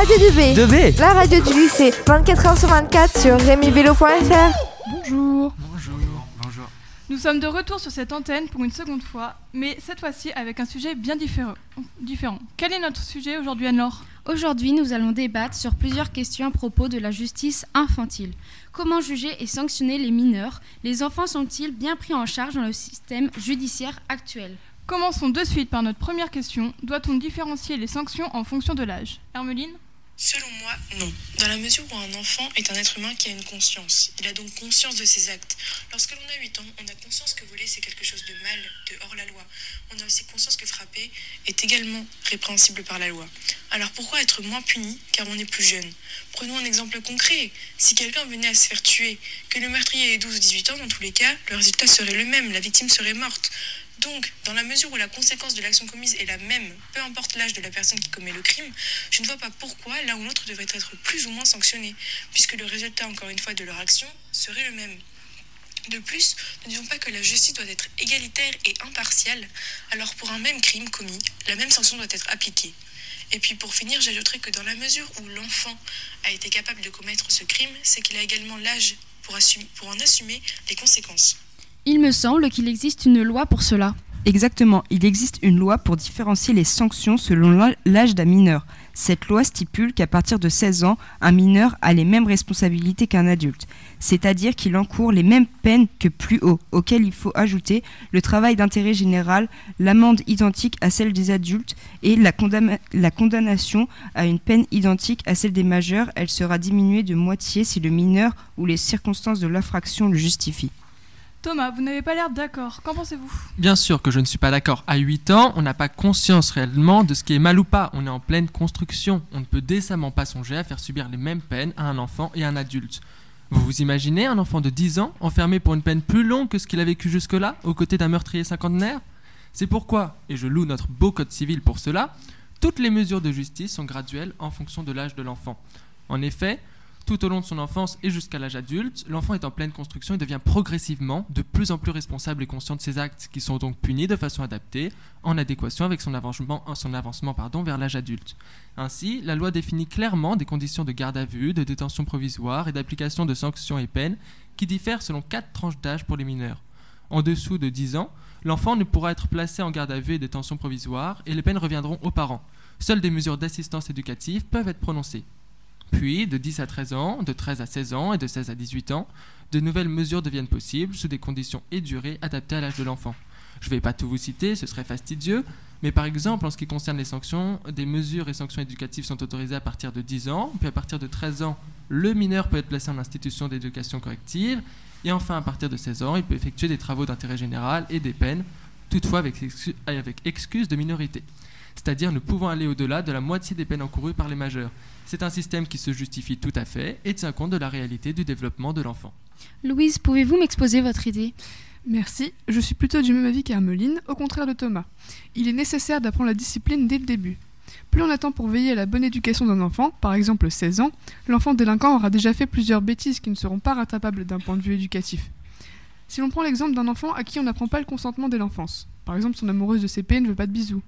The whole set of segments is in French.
Radio du B. 2B La radio du lycée. 24h sur 24 sur rémibello.fr. Bonjour. Bonjour. Bonjour. Nous sommes de retour sur cette antenne pour une seconde fois, mais cette fois-ci avec un sujet bien différent. différent. Quel est notre sujet aujourd'hui, Anne-Laure? Aujourd'hui, nous allons débattre sur plusieurs questions à propos de la justice infantile. Comment juger et sanctionner les mineurs? Les enfants sont-ils bien pris en charge dans le système judiciaire actuel? Commençons de suite par notre première question. Doit-on différencier les sanctions en fonction de l'âge? Hermeline? Selon moi, non. Dans la mesure où un enfant est un être humain qui a une conscience. Il a donc conscience de ses actes. Lorsque l'on a 8 ans, on a conscience que voler c'est quelque chose de mal, de hors la loi. On a aussi conscience que frapper est également répréhensible par la loi. Alors pourquoi être moins puni car on est plus jeune? Prenons un exemple concret. Si quelqu'un venait à se faire tuer, que le meurtrier ait 12 ou 18 ans, dans tous les cas, le résultat serait le même, la victime serait morte. Donc, dans la mesure où la conséquence de l'action commise est la même, peu importe l'âge de la personne qui commet le crime, je ne vois pas pourquoi l'un ou l'autre devrait être plus ou moins sanctionné, puisque le résultat, encore une fois, de leur action serait le même. De plus, ne disons pas que la justice doit être égalitaire et impartiale, alors pour un même crime commis, la même sanction doit être appliquée. Et puis pour finir, j'ajouterai que dans la mesure où l'enfant a été capable de commettre ce crime, c'est qu'il a également l'âge pour, pour en assumer les conséquences. Il me semble qu'il existe une loi pour cela. Exactement, il existe une loi pour différencier les sanctions selon l'âge d'un mineur. Cette loi stipule qu'à partir de 16 ans, un mineur a les mêmes responsabilités qu'un adulte, c'est-à-dire qu'il encourt les mêmes peines que plus haut, auxquelles il faut ajouter le travail d'intérêt général, l'amende identique à celle des adultes et la, condamnation à une peine identique à celle des majeurs. Elle sera diminuée de moitié si le mineur ou les circonstances de l'infraction le justifient. Thomas, vous n'avez pas l'air d'accord. Qu'en pensez-vous? Bien sûr que je ne suis pas d'accord. À 8 ans, on n'a pas conscience réellement de ce qui est mal ou pas. On est en pleine construction. On ne peut décemment pas songer à faire subir les mêmes peines à un enfant et à un adulte. Vous vous imaginez un enfant de 10 ans enfermé pour une peine plus longue que ce qu'il a vécu jusque-là, aux côtés d'un meurtrier cinquantenaire? C'est pourquoi, et je loue notre beau code civil pour cela, toutes les mesures de justice sont graduelles en fonction de l'âge de l'enfant. En effet, tout au long de son enfance et jusqu'à l'âge adulte, l'enfant est en pleine construction et devient progressivement de plus en plus responsable et conscient de ses actes, qui sont donc punis de façon adaptée, en adéquation avec son avancement, vers l'âge adulte. Ainsi, la loi définit clairement des conditions de garde à vue, de détention provisoire et d'application de sanctions et peines qui diffèrent selon quatre tranches d'âge pour les mineurs. En dessous de 10 ans, l'enfant ne pourra être placé en garde à vue et détention provisoire et les peines reviendront aux parents. Seules des mesures d'assistance éducative peuvent être prononcées. Puis, de 10 à 13 ans, de 13 à 16 ans et de 16 à 18 ans, de nouvelles mesures deviennent possibles sous des conditions et durées adaptées à l'âge de l'enfant. Je ne vais pas tout vous citer, ce serait fastidieux, mais par exemple, en ce qui concerne les sanctions, des mesures et sanctions éducatives sont autorisées à partir de 10 ans, puis à partir de 13 ans, le mineur peut être placé en institution d'éducation corrective, et enfin, à partir de 16 ans, il peut effectuer des travaux d'intérêt général et des peines, toutefois avec, excuse de minorité, c'est-à-dire ne pouvant aller au-delà de la moitié des peines encourues par les majeurs. C'est un système qui se justifie tout à fait et tient compte de la réalité du développement de l'enfant. Louise, pouvez-vous m'exposer votre idée? Merci, je suis plutôt du même avis qu'Hermeline, au contraire de Thomas. Il est nécessaire d'apprendre la discipline dès le début. Plus on attend pour veiller à la bonne éducation d'un enfant, par exemple 16 ans, l'enfant délinquant aura déjà fait plusieurs bêtises qui ne seront pas rattrapables d'un point de vue éducatif. Si l'on prend l'exemple d'un enfant à qui on n'apprend pas le consentement dès l'enfance, par exemple son amoureuse de CP ne veut pas de bisous,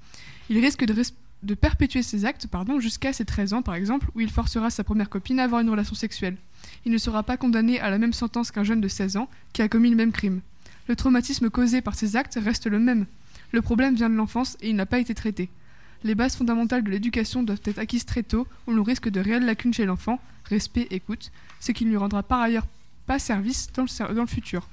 il risque de, perpétuer ses actes jusqu'à ses 13 ans, par exemple, où il forcera sa première copine à avoir une relation sexuelle. Il ne sera pas condamné à la même sentence qu'un jeune de 16 ans qui a commis le même crime. Le traumatisme causé par ces actes reste le même. Le problème vient de l'enfance et il n'a pas été traité. Les bases fondamentales de l'éducation doivent être acquises très tôt, ou l'on risque de réelles lacunes chez l'enfant, respect, écoute, ce qui ne lui rendra par ailleurs pas service dans le, dans le futur.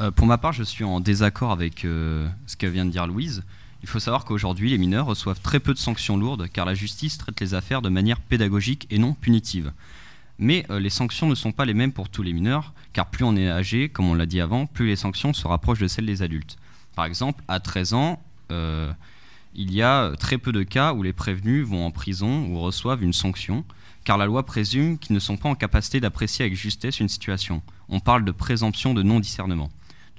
Euh, pour ma part, je suis en désaccord avec euh, ce que vient de dire Louise. Il faut savoir qu'aujourd'hui, les mineurs reçoivent très peu de sanctions lourdes car la justice traite les affaires de manière pédagogique et non punitive. Mais euh, les sanctions ne sont pas les mêmes pour tous les mineurs, car plus on est âgé, comme on l'a dit avant, plus les sanctions se rapprochent de celles des adultes. Par exemple, à 13 ans, euh, il y a très peu de cas où les prévenus vont en prison ou reçoivent une sanction, car la loi présume qu'ils ne sont pas en capacité d'apprécier avec justesse une situation. On parle de présomption de non-discernement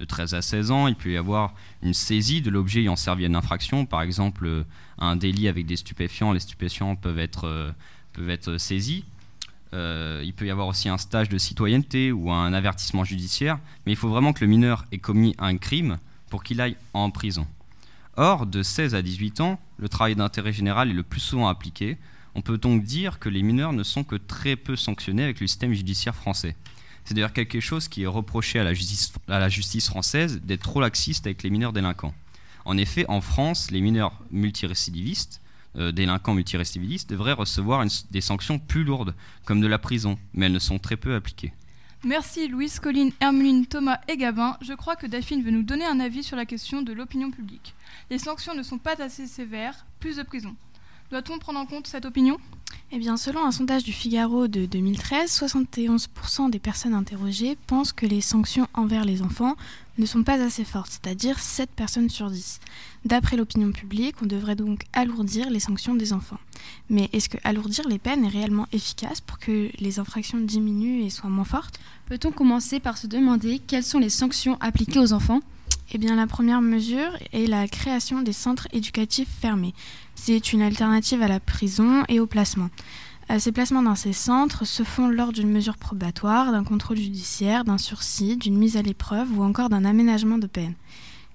de 13 à 16 ans, il peut y avoir une saisie de l'objet ayant servi à une infraction, par exemple euh, un délit avec des stupéfiants, les stupéfiants peuvent être, euh, peuvent saisis. Euh, il peut y avoir aussi un stage de citoyenneté ou un avertissement judiciaire, mais il faut vraiment que le mineur ait commis un crime pour qu'il aille en prison. Or, de 16 à 18 ans, le travail d'intérêt général est le plus souvent appliqué. On peut donc dire que les mineurs ne sont que très peu sanctionnés avec le système judiciaire français. C'est d'ailleurs quelque chose qui est reproché à la justice, française d'être trop laxiste avec les mineurs délinquants. En effet, en France, les mineurs multirécidivistes, euh, délinquants multirécidivistes, devraient recevoir des sanctions plus lourdes, comme de la prison, mais elles ne sont très peu appliquées. Merci Louise, Colline, Hermeline, Thomas et Gabin. Je crois que Delphine veut nous donner un avis sur la question de l'opinion publique. Les sanctions ne sont pas assez sévères, plus de prison. Doit-on prendre en compte cette opinion? Eh bien, selon un sondage du Figaro de 2013, 71% des personnes interrogées pensent que les sanctions envers les enfants ne sont pas assez fortes, c'est-à-dire 7 personnes sur 10. D'après l'opinion publique, on devrait donc alourdir les sanctions des enfants. Mais est-ce que alourdir les peines est réellement efficace pour que les infractions diminuent et soient moins fortes? Peut-on commencer par se demander quelles sont les sanctions appliquées aux enfants? Eh bien, la première mesure est la création des centres éducatifs fermés. C'est une alternative à la prison et au placement. Euh, Ces placements dans ces centres se font lors d'une mesure probatoire, d'un contrôle judiciaire, d'un sursis, d'une mise à l'épreuve ou encore d'un aménagement de peine.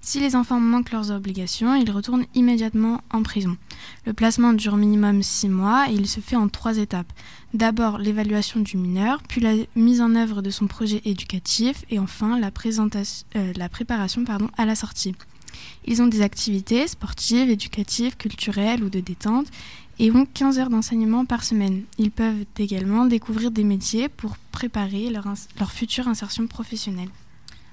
Si les enfants manquent leurs obligations, ils retournent immédiatement en prison. Le placement dure minimum six mois et il se fait en trois étapes. D'abord l'évaluation du mineur, puis la mise en œuvre de son projet éducatif et enfin la, euh, la préparation pardon, à la sortie. Ils ont des activités sportives, éducatives, culturelles ou de détente et ont 15 heures d'enseignement par semaine. Ils peuvent également découvrir des métiers pour préparer leur, leur future insertion professionnelle.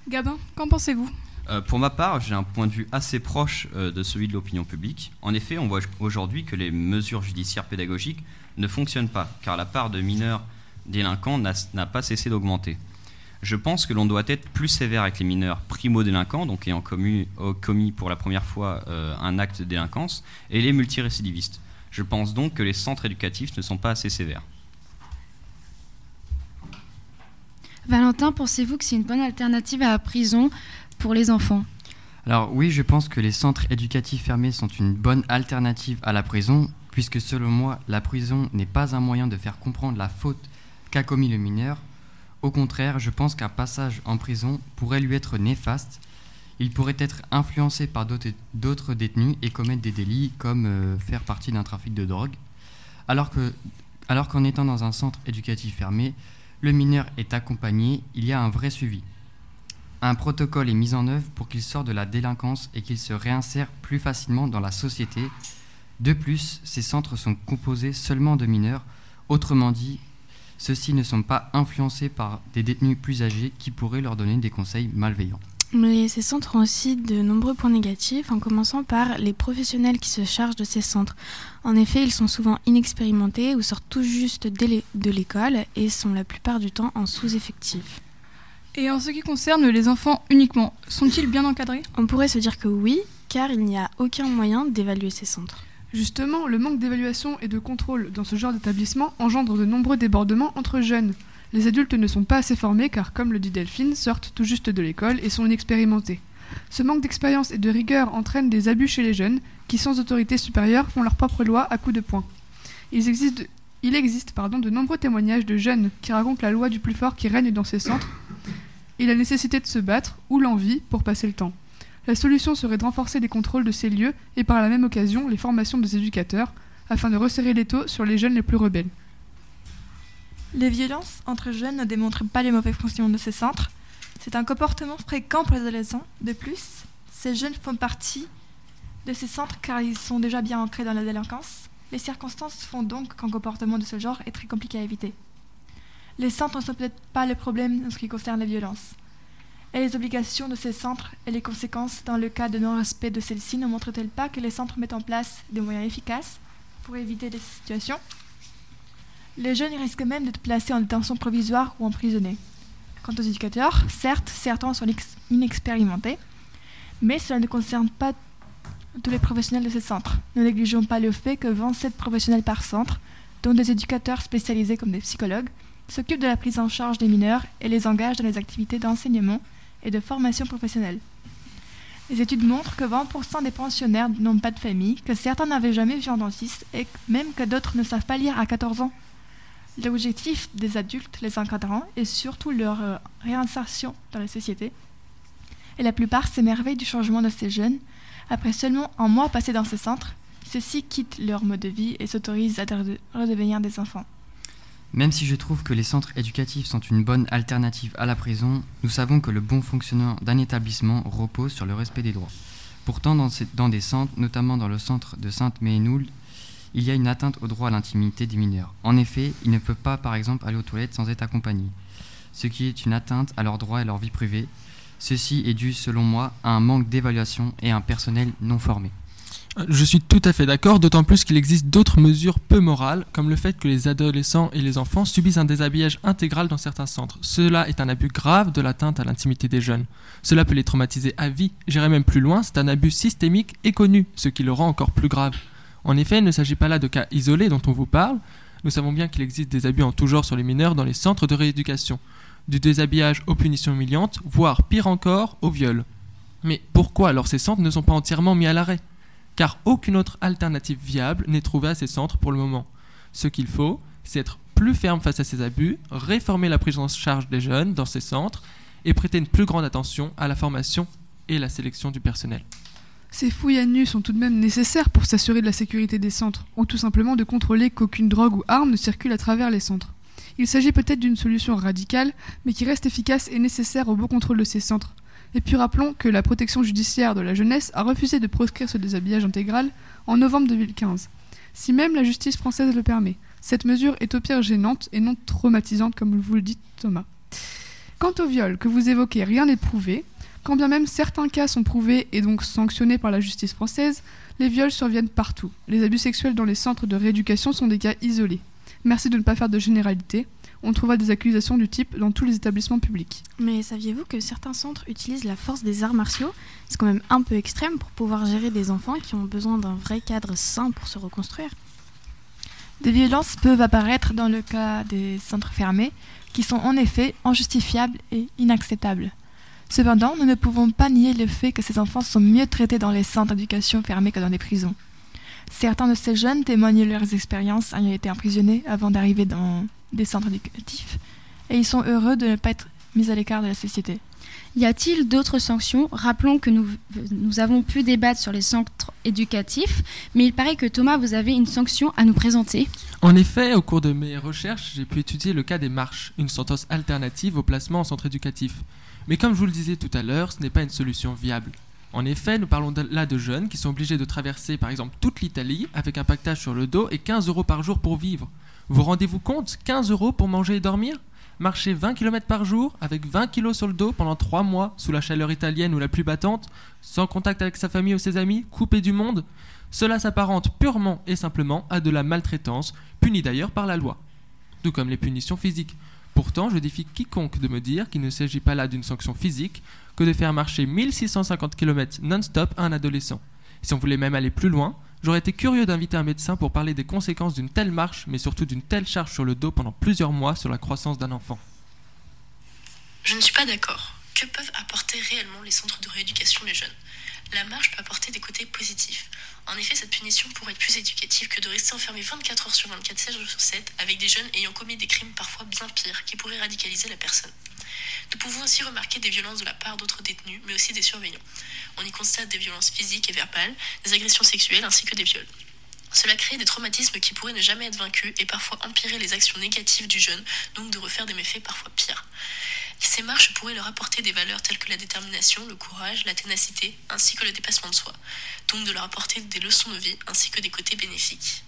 Gabin, qu'en pensez-vous? Euh, pour ma part, j'ai un point de vue assez proche euh, de celui de l'opinion publique. En effet, on voit aujourd'hui que les mesures judiciaires pédagogiques ne fonctionnent pas, car la part de mineurs délinquants n'a pas cessé d'augmenter. Je pense que l'on doit être plus sévère avec les mineurs primo-délinquants, donc ayant commis, euh, commis pour la première fois un acte de délinquance, et les multirécidivistes. Je pense donc que les centres éducatifs ne sont pas assez sévères. Valentin, pensez-vous que c'est une bonne alternative à la prison pour les enfants Alors oui, je pense que les centres éducatifs fermés sont une bonne alternative à la prison, puisque selon moi, la prison n'est pas un moyen de faire comprendre la faute qu'a commis le mineur. Au contraire, je pense qu'un passage en prison pourrait lui être néfaste. Il pourrait être influencé par d'autres détenus et commettre des délits comme euh, faire partie d'un trafic de drogue. Alors qu'en étant dans un centre éducatif fermé, le mineur est accompagné, il y a un vrai suivi. Un protocole est mis en œuvre pour qu'il sorte de la délinquance et qu'il se réinsère plus facilement dans la société. De plus, ces centres sont composés seulement de mineurs. Autrement dit, ceux-ci ne sont pas influencés par des détenus plus âgés qui pourraient leur donner des conseils malveillants. Mais ces centres ont aussi de nombreux points négatifs, en commençant par les professionnels qui se chargent de ces centres. En effet, ils sont souvent inexpérimentés ou sortent tout juste de l'école et sont la plupart du temps en sous-effectif. Et en ce qui concerne les enfants uniquement, sont-ils bien encadrés? On pourrait se dire que oui, car il n'y a aucun moyen d'évaluer ces centres. Justement, le manque d'évaluation et de contrôle dans ce genre d'établissement engendre de nombreux débordements entre jeunes. Les adultes ne sont pas assez formés car, comme le dit Delphine, sortent tout juste de l'école et sont inexpérimentés. Ce manque d'expérience et de rigueur entraîne des abus chez les jeunes qui, sans autorité supérieure, font leur propre loi à coups de poing. Il existe, il existe pardon, de nombreux témoignages de jeunes qui racontent la loi du plus fort qui règne dans ces centres et la nécessité de se battre ou l'envie pour passer le temps. La solution serait de renforcer les contrôles de ces lieux et par la même occasion les formations des éducateurs afin de resserrer les taux sur les jeunes les plus rebelles. Les violences entre jeunes ne démontrent pas les mauvais fonctionnements de ces centres. C'est un comportement fréquent pour les adolescents. De plus, ces jeunes font partie de ces centres car ils sont déjà bien ancrés dans la délinquance. Les circonstances font donc qu'un comportement de ce genre est très compliqué à éviter. Les centres ne sont peut-être pas le problème en ce qui concerne les violences. Et les obligations de ces centres et les conséquences dans le cas de non-respect de celles-ci ne montrent-elles pas que les centres mettent en place des moyens efficaces pour éviter des situations? Les jeunes risquent même d'être placés en détention provisoire ou emprisonnés. Quant aux éducateurs, certes, certains sont ex- inexpérimentés, mais cela ne concerne pas tous les professionnels de ces centres. Ne négligeons pas le fait que 27 professionnels par centre, dont des éducateurs spécialisés comme des psychologues, s'occupent de la prise en charge des mineurs et les engagent dans les activités d'enseignement et de formation professionnelle. Les études montrent que 20% des pensionnaires n'ont pas de famille, que certains n'avaient jamais vu un dentiste et même que d'autres ne savent pas lire à 14 ans. L'objectif des adultes, les encadrants, est surtout leur euh, réinsertion dans la société. Et la plupart s'émerveillent du changement de ces jeunes après seulement un mois passé dans ces centres, Ceux-ci quittent leur mode de vie et s'autorisent à de- redevenir des enfants. Même si je trouve que les centres éducatifs sont une bonne alternative à la prison, nous savons que le bon fonctionnement d'un établissement repose sur le respect des droits. Pourtant, dans, des centres, notamment dans le centre de Sainte-Ménéhould, il y a une atteinte au droit à l'intimité des mineurs. En effet, ils ne peuvent pas, par exemple, aller aux toilettes sans être accompagnés, ce qui est une atteinte à leurs droits et leur vie privée. Ceci est dû, selon moi, à un manque d'évaluation et à un personnel non formé. Je suis tout à fait d'accord, d'autant plus qu'il existe d'autres mesures peu morales, comme le fait que les adolescents et les enfants subissent un déshabillage intégral dans certains centres. Cela est un abus grave de l'atteinte à l'intimité des jeunes. Cela peut les traumatiser à vie. J'irai même plus loin, c'est un abus systémique et connu, ce qui le rend encore plus grave. En effet, il ne s'agit pas là de cas isolés dont on vous parle. Nous savons bien qu'il existe des abus en tout genre sur les mineurs dans les centres de rééducation. Du déshabillage aux punitions humiliantes, voire pire encore, au viol. Mais pourquoi alors ces centres ne sont pas entièrement mis à l'arrêt? Car aucune autre alternative viable n'est trouvée à ces centres pour le moment. Ce qu'il faut, c'est être plus ferme face à ces abus, réformer la prise en charge des jeunes dans ces centres et prêter une plus grande attention à la formation et la sélection du personnel. Ces fouilles à nu sont tout de même nécessaires pour s'assurer de la sécurité des centres, ou tout simplement de contrôler qu'aucune drogue ou arme ne circule à travers les centres. Il s'agit peut-être d'une solution radicale, mais qui reste efficace et nécessaire au bon contrôle de ces centres. Et puis rappelons que la protection judiciaire de la jeunesse a refusé de proscrire ce déshabillage intégral en novembre 2015. Si même la justice française le permet, cette mesure est au pire gênante et non traumatisante comme vous le dit Thomas. Quant au viol que vous évoquez, rien n'est prouvé. Quand bien même certains cas sont prouvés et donc sanctionnés par la justice française, les viols surviennent partout. Les abus sexuels dans les centres de rééducation sont des cas isolés. Merci de ne pas faire de généralité. On trouvera des accusations du type dans tous les établissements publics. Mais saviez-vous que certains centres utilisent la force des arts martiaux? C'est quand même un peu extrême pour pouvoir gérer des enfants qui ont besoin d'un vrai cadre sain pour se reconstruire. Des violences peuvent apparaître dans le cas des centres fermés, qui sont en effet injustifiables et inacceptables. Cependant, nous ne pouvons pas nier le fait que ces enfants sont mieux traités dans les centres d'éducation fermés que dans les prisons. Certains de ces jeunes témoignent leurs expériences ayant été emprisonnés avant d'arriver dans des centres éducatifs, et ils sont heureux de ne pas être mis à l'écart de la société. Y a-t-il d'autres sanctions? Rappelons que nous, nous avons pu débattre sur les centres éducatifs, mais il paraît que Thomas, vous avez une sanction à nous présenter. En effet, au cours de mes recherches, j'ai pu étudier le cas des marches, une sentence alternative au placement en centre éducatif. Mais comme je vous le disais tout à l'heure, ce n'est pas une solution viable. En effet, nous parlons de- là de jeunes qui sont obligés de traverser par exemple toute l'Italie avec un pactage sur le dos et 15 euros par jour pour vivre. Vous rendez-vous compte 15 euros pour manger et dormir? Marcher 20 km par jour avec 20 kg sur le dos pendant 3 mois sous la chaleur italienne ou la pluie battante, sans contact avec sa famille ou ses amis, coupé du monde Cela s'apparente purement et simplement à de la maltraitance, punie d'ailleurs par la loi. Tout comme les punitions physiques. Pourtant, je défie quiconque de me dire qu'il ne s'agit pas là d'une sanction physique que de faire marcher 1650 km non-stop à un adolescent. Si on voulait même aller plus loin, j'aurais été curieux d'inviter un médecin pour parler des conséquences d'une telle marche, mais surtout d'une telle charge sur le dos pendant plusieurs mois sur la croissance d'un enfant. Je ne suis pas d'accord. Que peuvent apporter réellement les centres de rééducation les jeunes? La marche peut apporter des côtés positifs. En effet, cette punition pourrait être plus éducative que de rester enfermé 24 heures sur 24, 7 jours sur 7, avec des jeunes ayant commis des crimes parfois bien pires, qui pourraient radicaliser la personne. Nous pouvons aussi remarquer des violences de la part d'autres détenus, mais aussi des surveillants. On y constate des violences physiques et verbales, des agressions sexuelles ainsi que des viols. Cela crée des traumatismes qui pourraient ne jamais être vaincus et parfois empirer les actions négatives du jeune, donc de refaire des méfaits parfois pires. Ces marches pourraient leur apporter des valeurs telles que la détermination, le courage, la ténacité, ainsi que le dépassement de soi, donc de leur apporter des leçons de vie ainsi que des côtés bénéfiques.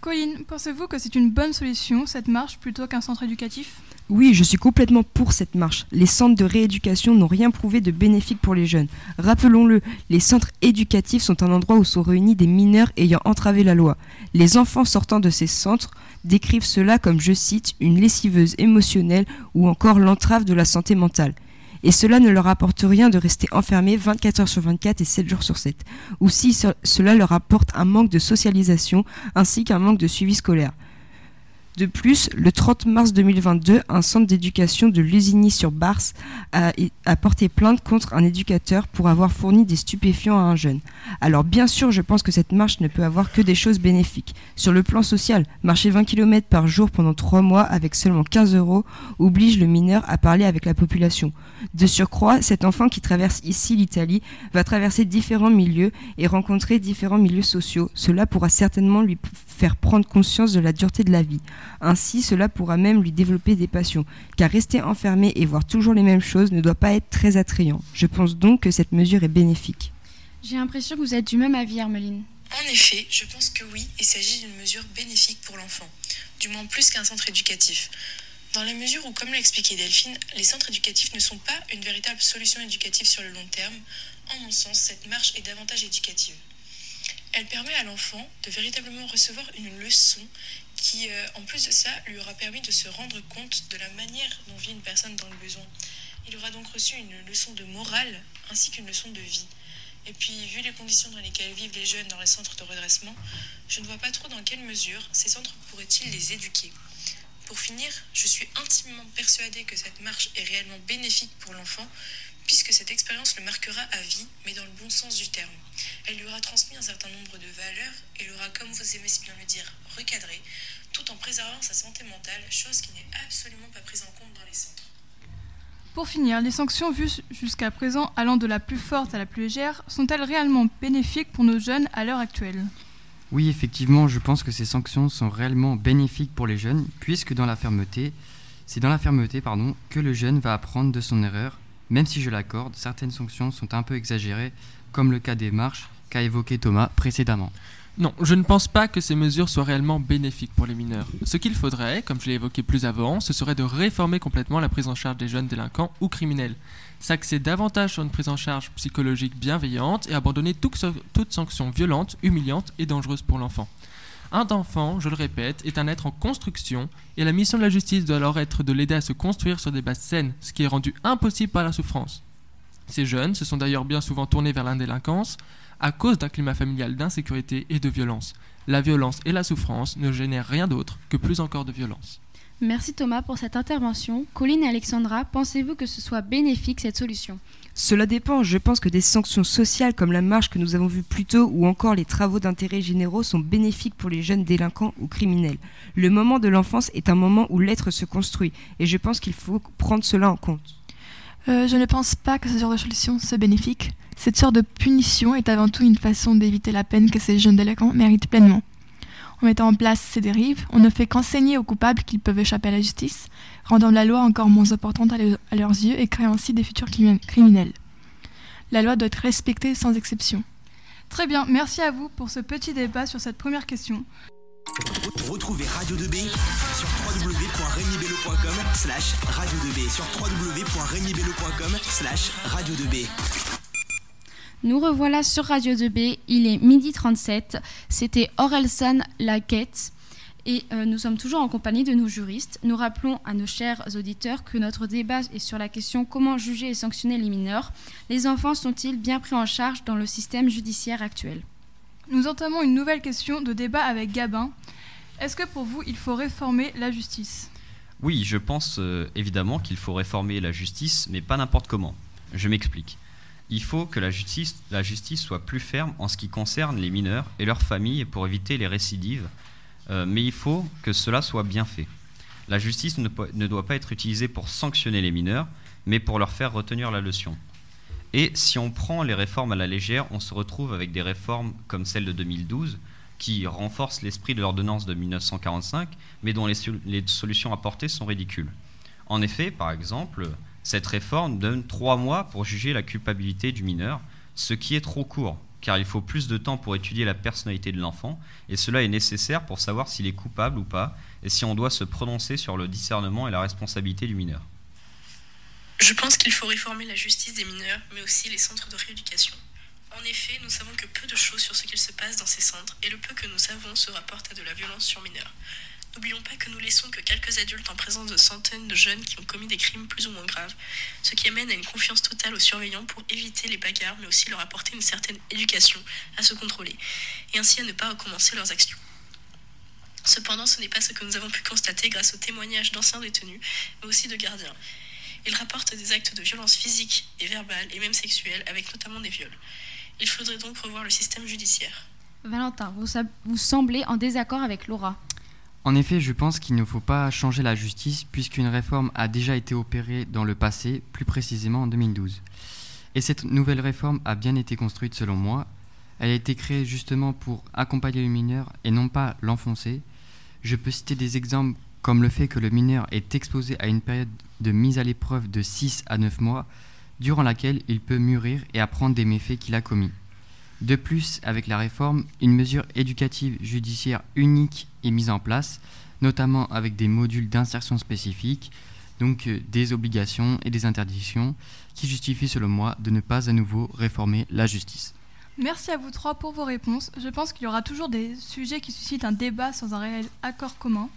Colline, pensez-vous que c'est une bonne solution, cette marche, plutôt qu'un centre éducatif? Oui, je suis complètement pour cette marche. Les centres de rééducation n'ont rien prouvé de bénéfique pour les jeunes. Rappelons-le, les centres éducatifs sont un endroit où sont réunis des mineurs ayant entravé la loi. Les enfants sortant de ces centres décrivent cela comme, je cite, une lessiveuse émotionnelle ou encore l'entrave de la santé mentale. Et cela ne leur apporte rien de rester enfermés 24 heures sur 24 et 7 jours sur 7. Ou si ce- cela leur apporte un manque de socialisation ainsi qu'un manque de suivi scolaire. De plus, le 30 mars 2022, un centre d'éducation de Lusigny-sur-Barse a, a porté plainte contre un éducateur pour avoir fourni des stupéfiants à un jeune. Alors bien sûr, je pense que cette marche ne peut avoir que des choses bénéfiques. Sur le plan social, marcher 20 km par jour pendant 3 mois avec seulement 15 euros oblige le mineur à parler avec la population. De surcroît, cet enfant qui traverse ici l'Italie va traverser différents milieux et rencontrer différents milieux sociaux. Cela pourra certainement lui faire prendre conscience de la dureté de la vie. Ainsi, cela pourra même lui développer des passions, car rester enfermé et voir toujours les mêmes choses ne doit pas être très attrayant. Je pense donc que cette mesure est bénéfique. J'ai l'impression que vous êtes du même avis, Hermeline. En effet, je pense que oui, il s'agit d'une mesure bénéfique pour l'enfant, du moins plus qu'un centre éducatif. Dans la mesure où, comme l'a expliqué Delphine, les centres éducatifs ne sont pas une véritable solution éducative sur le long terme, en mon sens, cette marche est davantage éducative. Elle permet à l'enfant de véritablement recevoir une leçon qui, euh, en plus de ça, lui aura permis de se rendre compte de la manière dont vit une personne dans le besoin. Il aura donc reçu une leçon de morale ainsi qu'une leçon de vie. Et puis, vu les conditions dans lesquelles vivent les jeunes dans les centres de redressement, je ne vois pas trop dans quelle mesure ces centres pourraient-ils les éduquer. Pour finir, je suis intimement persuadée que cette marche est réellement bénéfique pour l'enfant, puisque cette expérience le marquera à vie, mais dans le bon sens du terme. Elle lui aura transmis un certain nombre de valeurs et l'aura, comme vous aimez si bien le dire, recadré, tout en préservant sa santé mentale, chose qui n'est absolument pas prise en compte dans les centres. Pour finir, les sanctions vues jusqu'à présent allant de la plus forte à la plus légère sont-elles réellement bénéfiques pour nos jeunes à l'heure actuelle? Oui, effectivement, je pense que ces sanctions sont réellement bénéfiques pour les jeunes, puisque dans la fermeté, c'est dans la fermeté pardon, que le jeune va apprendre de son erreur. Même si je l'accorde, certaines sanctions sont un peu exagérées, comme le cas des marches qu'a évoqué Thomas précédemment. Non, je ne pense pas que ces mesures soient réellement bénéfiques pour les mineurs. Ce qu'il faudrait, comme je l'ai évoqué plus avant, ce serait de réformer complètement la prise en charge des jeunes délinquants ou criminels, s'axer davantage sur une prise en charge psychologique bienveillante et abandonner toute, toute sanction violente, humiliante et dangereuse pour l'enfant. Un enfant, je le répète, est un être en construction et la mission de la justice doit alors être de l'aider à se construire sur des bases saines, ce qui est rendu impossible par la souffrance. Ces jeunes se sont d'ailleurs bien souvent tournés vers l'indélinquance à cause d'un climat familial d'insécurité et de violence. La violence et la souffrance ne génèrent rien d'autre que plus encore de violence. Merci Thomas pour cette intervention. Colline et Alexandra, pensez-vous que ce soit bénéfique cette solution? Cela dépend. Je pense que des sanctions sociales comme la marche que nous avons vue plus tôt ou encore les travaux d'intérêt généraux sont bénéfiques pour les jeunes délinquants ou criminels. Le moment de l'enfance est un moment où l'être se construit et je pense qu'il faut prendre cela en compte. Euh, je ne pense pas que ce genre de solution soit bénéfique. Cette sorte de punition est avant tout une façon d'éviter la peine que ces jeunes délinquants méritent pleinement. En mettant en place ces dérives, on ne fait qu'enseigner aux coupables qu'ils peuvent échapper à la justice, rendant la loi encore moins importante à, le- à leurs yeux et créant ainsi des futurs crimi- criminels. La loi doit être respectée sans exception. Très bien, merci à vous pour ce petit débat sur cette première question. Retrouvez Radio 2B sur www.regnibello.com slash radio 2B sur www.regnibello.com slash radio 2B. Nous revoilà sur Radio 2B, il est midi 37, c'était Orelsan Laquette et euh, nous sommes toujours en compagnie de nos juristes. Nous rappelons à nos chers auditeurs que notre débat est sur la question comment juger et sanctionner les mineurs. Les enfants sont-ils bien pris en charge dans le système judiciaire actuel? Nous entamons une nouvelle question de débat avec Gabin. Est-ce que pour vous, il faut réformer la justice? Oui, je pense euh, évidemment qu'il faut réformer la justice, mais pas n'importe comment. Je m'explique. Il faut que la justice, la justice soit plus ferme en ce qui concerne les mineurs et leurs familles pour éviter les récidives, euh, mais il faut que cela soit bien fait. La justice ne, ne doit pas être utilisée pour sanctionner les mineurs, mais pour leur faire retenir la leçon. Et si on prend les réformes à la légère, on se retrouve avec des réformes comme celle de 2012, qui renforcent l'esprit de l'ordonnance de 1945, mais dont les, les solutions apportées sont ridicules. En effet, par exemple, cette réforme donne trois mois pour juger la culpabilité du mineur, ce qui est trop court, car il faut plus de temps pour étudier la personnalité de l'enfant, et cela est nécessaire pour savoir s'il est coupable ou pas, et si on doit se prononcer sur le discernement et la responsabilité du mineur. Je pense qu'il faut réformer la justice des mineurs, mais aussi les centres de rééducation. En effet, nous savons que peu de choses sur ce qu'il se passe dans ces centres, et le peu que nous savons se rapporte à de la violence sur mineurs. N'oublions pas que nous laissons que quelques adultes en présence de centaines de jeunes qui ont commis des crimes plus ou moins graves, ce qui amène à une confiance totale aux surveillants pour éviter les bagarres, mais aussi leur apporter une certaine éducation à se contrôler, et ainsi à ne pas recommencer leurs actions. Cependant, ce n'est pas ce que nous avons pu constater grâce aux témoignages d'anciens détenus, mais aussi de gardiens. Ils rapportent des actes de violence physique et verbale et même sexuelle, avec notamment des viols. Il faudrait donc revoir le système judiciaire. Valentin, vous, semblez en désaccord avec Laura. En effet, je pense qu'il ne faut pas changer la justice puisqu'une réforme a déjà été opérée dans le passé, plus précisément en 2012. Et cette nouvelle réforme a bien été construite selon moi. Elle a été créée justement pour accompagner le mineur et non pas l'enfoncer. Je peux citer des exemples comme le fait que le mineur est exposé à une période de mise à l'épreuve de 6 à 9 mois, durant laquelle il peut mûrir et apprendre des méfaits qu'il a commis. De plus, avec la réforme, une mesure éducative judiciaire unique est mise en place, notamment avec des modules d'insertion spécifiques, donc euh, des obligations et des interdictions, qui justifient selon moi de ne pas à nouveau réformer la justice. Merci à vous trois pour vos réponses. Je pense qu'il y aura toujours des sujets qui suscitent un débat sans un réel accord commun.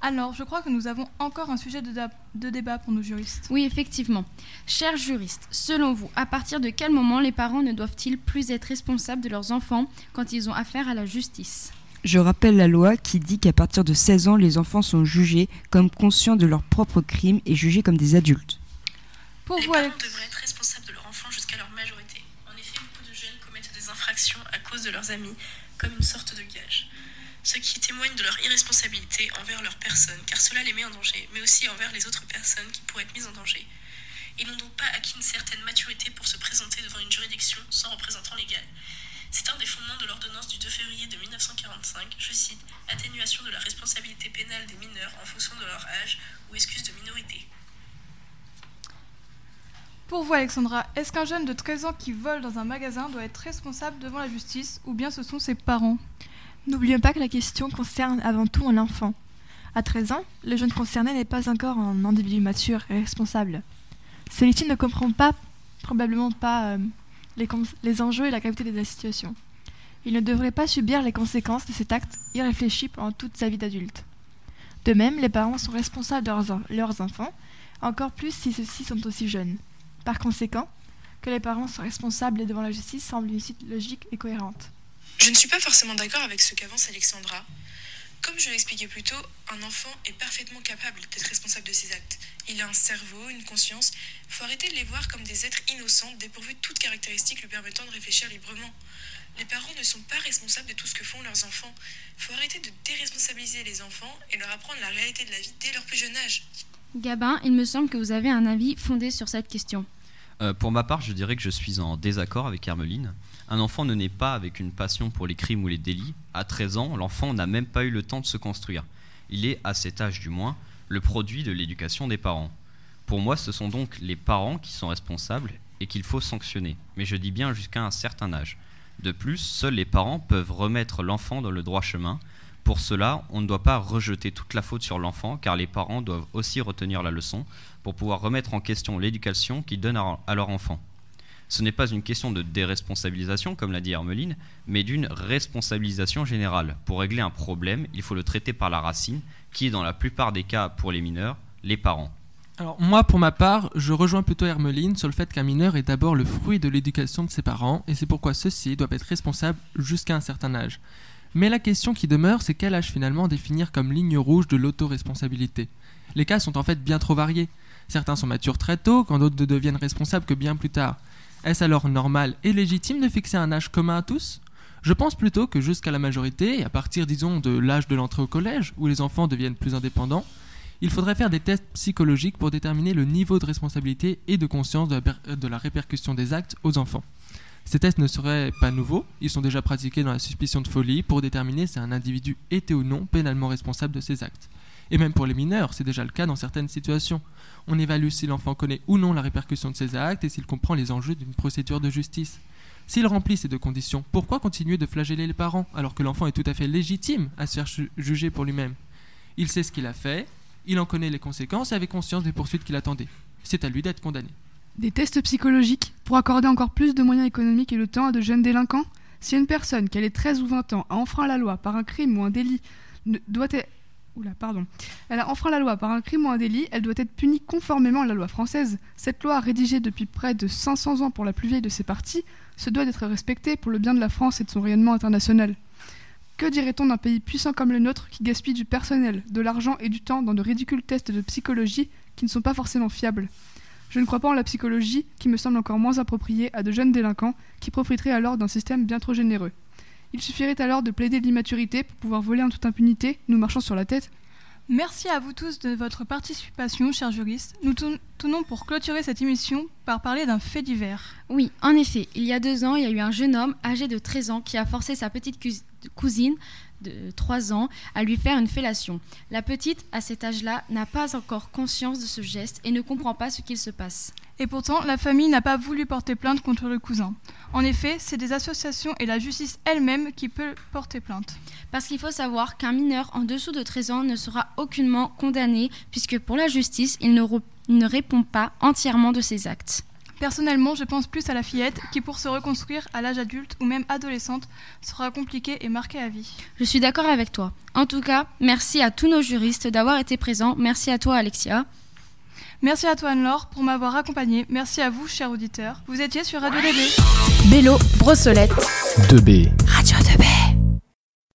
Alors, je crois que nous avons encore un sujet de, débat pour nos juristes. Oui, effectivement. Chers juristes, selon vous, à partir de quel moment les parents ne doivent-ils plus être responsables de leurs enfants quand ils ont affaire à la justice? Je rappelle la loi qui dit qu'à partir de 16 ans, les enfants sont jugés comme conscients de leurs propres crimes et jugés comme des adultes. Pour les vous, parents devraient être responsables de leur enfant jusqu'à leur majorité. En effet, beaucoup de jeunes commettent des infractions à cause de leurs amis, comme une sorte de gage. Ce qui témoigne de leur irresponsabilité envers leur personne, car cela les met en danger, mais aussi envers les autres personnes qui pourraient être mises en danger. Ils n'ont donc pas acquis une certaine maturité pour se présenter devant une juridiction sans représentant légal. C'est un des fondements de l'ordonnance du 2 février de 1945, je cite, atténuation de la responsabilité pénale des mineurs en fonction de leur âge ou excuse de minorité. Pour vous, Alexandra, est-ce qu'un jeune de 13 ans qui vole dans un magasin doit être responsable devant la justice ou bien ce sont ses parents? N'oublions pas que la question concerne avant tout un enfant. À 13 ans, le jeune concerné n'est pas encore un individu mature et responsable. Celui-ci ne comprend pas, probablement pas, euh, les, enjeux et la gravité de la situation. Il ne devrait pas subir les conséquences de cet acte irréfléchi pendant toute sa vie d'adulte. De même, les parents sont responsables de leurs, leurs enfants, encore plus si ceux-ci sont aussi jeunes. Par conséquent, que les parents soient responsables devant la justice semble une suite logique et cohérente. Je ne suis pas forcément d'accord avec ce qu'avance Alexandra. Comme je l'expliquais plus tôt, un enfant est parfaitement capable d'être responsable de ses actes. Il a un cerveau, une conscience. Faut arrêter de les voir comme des êtres innocents, dépourvus de toute caractéristique lui permettant de réfléchir librement. Les parents ne sont pas responsables de tout ce que font leurs enfants. Faut arrêter de déresponsabiliser les enfants et leur apprendre la réalité de la vie dès leur plus jeune âge. Gabin, il me semble que vous avez un avis fondé sur cette question. Euh, pour ma part, je dirais que je suis en désaccord avec Hermeline. Un enfant ne naît pas avec une passion pour les crimes ou les délits. À 13 ans, l'enfant n'a même pas eu le temps de se construire. Il est, à cet âge du moins, le produit de l'éducation des parents. Pour moi, ce sont donc les parents qui sont responsables et qu'il faut sanctionner. Mais je dis bien jusqu'à un certain âge. De plus, seuls les parents peuvent remettre l'enfant dans le droit chemin. Pour cela, on ne doit pas rejeter toute la faute sur l'enfant, car les parents doivent aussi retenir la leçon pour pouvoir remettre en question l'éducation qu'ils donnent à leur enfant. Ce n'est pas une question de déresponsabilisation, comme l'a dit Hermeline, mais d'une responsabilisation générale. Pour régler un problème, il faut le traiter par la racine, qui est dans la plupart des cas pour les mineurs, les parents. Alors moi, pour ma part, je rejoins plutôt Hermeline sur le fait qu'un mineur est d'abord le fruit de l'éducation de ses parents, et c'est pourquoi ceux-ci doivent être responsables jusqu'à un certain âge. Mais la question qui demeure, c'est quel âge finalement définir comme ligne rouge de l'autoresponsabilité? Les cas sont en fait bien trop variés. Certains sont matures très tôt, quand d'autres ne deviennent responsables que bien plus tard. Est-ce alors normal et légitime de fixer un âge commun à tous? Je pense plutôt que jusqu'à la majorité, à partir disons de l'âge de l'entrée au collège, où les enfants deviennent plus indépendants, il faudrait faire des tests psychologiques pour déterminer le niveau de responsabilité et de conscience de la, de la répercussion des actes aux enfants. Ces tests ne seraient pas nouveaux, ils sont déjà pratiqués dans la suspicion de folie pour déterminer si un individu était ou non pénalement responsable de ses actes. Et même pour les mineurs, c'est déjà le cas dans certaines situations. On évalue si l'enfant connaît ou non la répercussion de ses actes et s'il comprend les enjeux d'une procédure de justice. S'il remplit ces deux conditions, pourquoi continuer de flageller les parents alors que l'enfant est tout à fait légitime à se faire ju- juger pour lui-même? Il sait ce qu'il a fait, il en connaît les conséquences et avait conscience des poursuites qu'il attendait. C'est à lui d'être condamné. Des tests psychologiques pour accorder encore plus de moyens économiques et de temps à de jeunes délinquants? Si une personne, qu'elle ait 13 ou 20 ans, a enfreint la loi par un crime ou un délit, doit. Oula, pardon. Elle a enfreint la loi par un crime ou un délit, elle doit être punie conformément à la loi française. Cette loi, rédigée depuis près de 500 ans pour la plus vieille de ses parties, se doit d'être respectée pour le bien de la France et de son rayonnement international. Que dirait-on d'un pays puissant comme le nôtre qui gaspille du personnel, de l'argent et du temps dans de ridicules tests de psychologie qui ne sont pas forcément fiables? Je ne crois pas en la psychologie, qui me semble encore moins appropriée à de jeunes délinquants qui profiteraient alors d'un système bien trop généreux. Il suffirait alors de plaider de l'immaturité pour pouvoir voler en toute impunité, nous marchant sur la tête Merci à vous tous de votre participation, chers juristes. Pour clôturer cette émission par parler d'un fait divers. Oui, en effet, il y a deux ans, il y a eu un jeune homme âgé de 13 ans qui a forcé sa petite cous- cousine de 3 ans à lui faire une fellation. La petite, à cet âge-là, n'a pas encore conscience de ce geste et ne comprend pas ce qu'il se passe. Et pourtant, la famille n'a pas voulu porter plainte contre le cousin. En effet, c'est des associations et la justice elle-même qui peut porter plainte. Parce qu'il faut savoir qu'un mineur en dessous de 13 ans ne sera aucunement condamné puisque pour la justice, il il ne répond pas entièrement de ses actes. Personnellement, je pense plus à la fillette qui, pour se reconstruire à l'âge adulte ou même adolescente, sera compliquée et marquée à vie. Je suis d'accord avec toi. En tout cas, merci à tous nos juristes d'avoir été présents. Merci à toi, Alexia. Merci à toi Anne-Laure pour m'avoir accompagnée. Merci à vous, chers auditeurs. Vous étiez sur Radio DB. Bélo, Brossolette. 2B. Radio 2B.